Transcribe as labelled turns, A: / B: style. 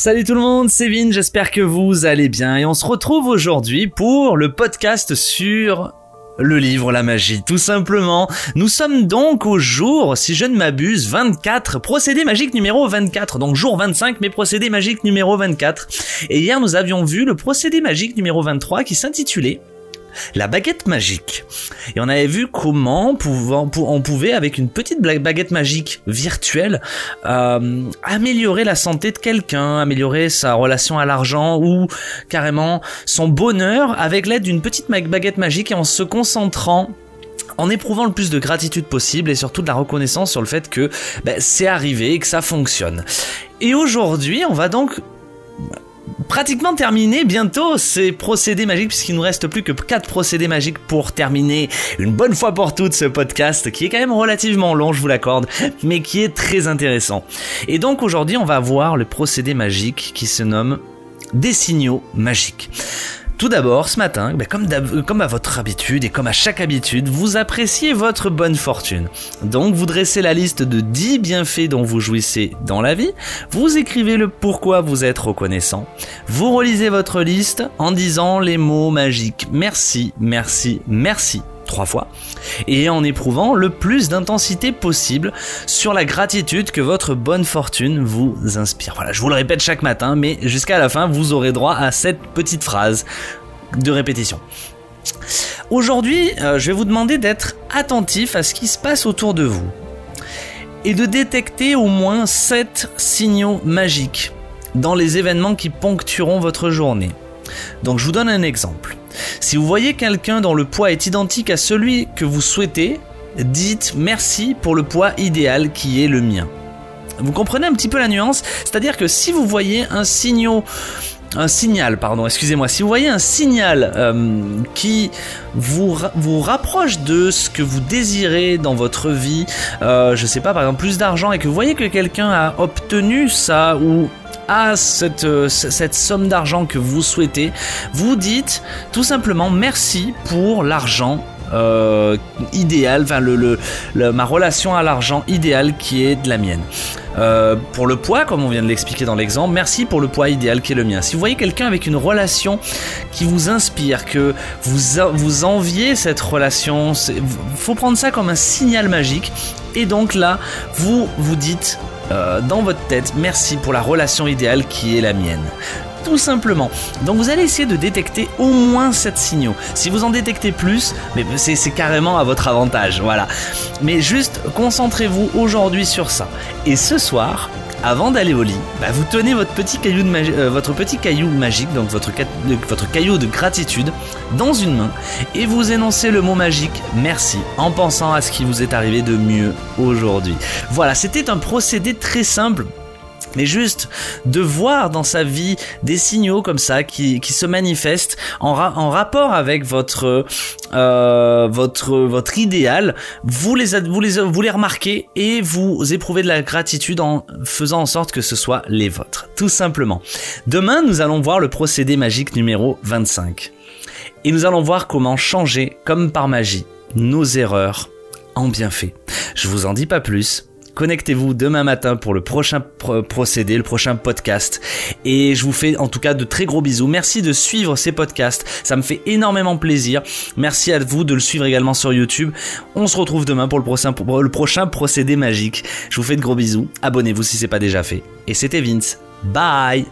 A: Salut tout le monde, c'est Vin, j'espère que vous allez bien et on se retrouve aujourd'hui pour le podcast sur le livre La magie, tout simplement. Nous sommes donc au jour, si je ne m'abuse, 24, procédé magique numéro 24, donc jour 25, mais procédé magique numéro 24. Et hier nous avions vu le procédé magique numéro 23 qui s'intitulait la baguette magique. Et on avait vu comment on pouvait, avec une petite baguette magique virtuelle, euh, améliorer la santé de quelqu'un, améliorer sa relation à l'argent ou carrément son bonheur avec l'aide d'une petite baguette magique et en se concentrant en éprouvant le plus de gratitude possible et surtout de la reconnaissance sur le fait que ben, c'est arrivé et que ça fonctionne. Et aujourd'hui, on va donc pratiquement terminé bientôt ces procédés magiques puisqu'il nous reste plus que 4 procédés magiques pour terminer une bonne fois pour toutes ce podcast qui est quand même relativement long, je vous l'accorde, mais qui est très intéressant. Et donc aujourd'hui, on va voir le procédé magique qui se nomme des signaux magiques. Tout d'abord, ce matin, ben, comme, à votre habitude et comme à chaque habitude, vous appréciez votre bonne fortune. Donc vous dressez la liste de 10 bienfaits dont vous jouissez dans la vie, vous écrivez le pourquoi vous êtes reconnaissant, vous relisez votre liste en disant les mots magiques merci, merci, merci trois fois, et en éprouvant le plus d'intensité possible sur la gratitude que votre bonne fortune vous inspire. Voilà, je vous le répète chaque matin, mais jusqu'à la fin, vous aurez droit à cette petite phrase de répétition. Aujourd'hui, euh, je vais vous demander d'être attentif à ce qui se passe autour de vous et de détecter au moins 7 signaux magiques dans les événements qui ponctueront votre journée. Donc je vous donne un exemple. Si vous voyez quelqu'un dont le poids est identique à celui que vous souhaitez, dites merci pour le poids idéal qui est le mien. Vous comprenez un petit peu la nuance? C'est-à-dire que si vous voyez un signal, un signal, pardon, excusez-moi, si vous voyez un signal euh, qui vous, rapproche de ce que vous désirez dans votre vie, euh, je sais pas, par exemple plus d'argent, et que vous voyez que quelqu'un a obtenu ça ou à cette, euh, cette somme d'argent que vous souhaitez, vous dites tout simplement merci pour l'argent euh, idéal, enfin le, ma relation à l'argent idéal qui est de la mienne. Euh, pour le poids, comme on vient de l'expliquer dans l'exemple, merci pour le poids idéal qui est le mien. Si vous voyez quelqu'un avec une relation qui vous inspire, que vous, vous enviez cette relation, faut prendre ça comme un signal magique. Et donc là, vous vous dites euh, dans votre tête, merci pour la relation idéale qui est la mienne. Tout simplement. Donc vous allez essayer de détecter au moins 7 signaux. Si vous en détectez plus, mais c'est carrément à votre avantage. Voilà. Mais juste concentrez-vous aujourd'hui sur ça. Et ce soir, avant d'aller au lit, bah, vous tenez votre petit caillou, de euh, votre petit caillou magique, donc votre, votre caillou de gratitude, dans une main et vous énoncez le mot magique merci en pensant à ce qui vous est arrivé de mieux aujourd'hui. Voilà, c'était un procédé très simple mais juste de voir dans sa vie des signaux comme ça qui, qui se manifestent en, en rapport avec votre, euh, votre, votre idéal, vous les, vous, les, vous les remarquez et vous éprouvez de la gratitude en faisant en sorte que ce soit les vôtres, tout simplement. Demain, nous allons voir le procédé magique numéro 25. Et nous allons voir comment changer, comme par magie, nos erreurs en bienfait. Je vous en dis pas plus, Connectez-vous demain matin pour le prochain procédé, le prochain podcast. Et je vous fais en tout cas de très gros bisous. Merci de suivre ces podcasts. Ça me fait énormément plaisir. Merci à vous de le suivre également sur YouTube. On se retrouve demain pour le prochain, procédé magique. Je vous fais de gros bisous. Abonnez-vous si c'est pas déjà fait. Et c'était Vince. Bye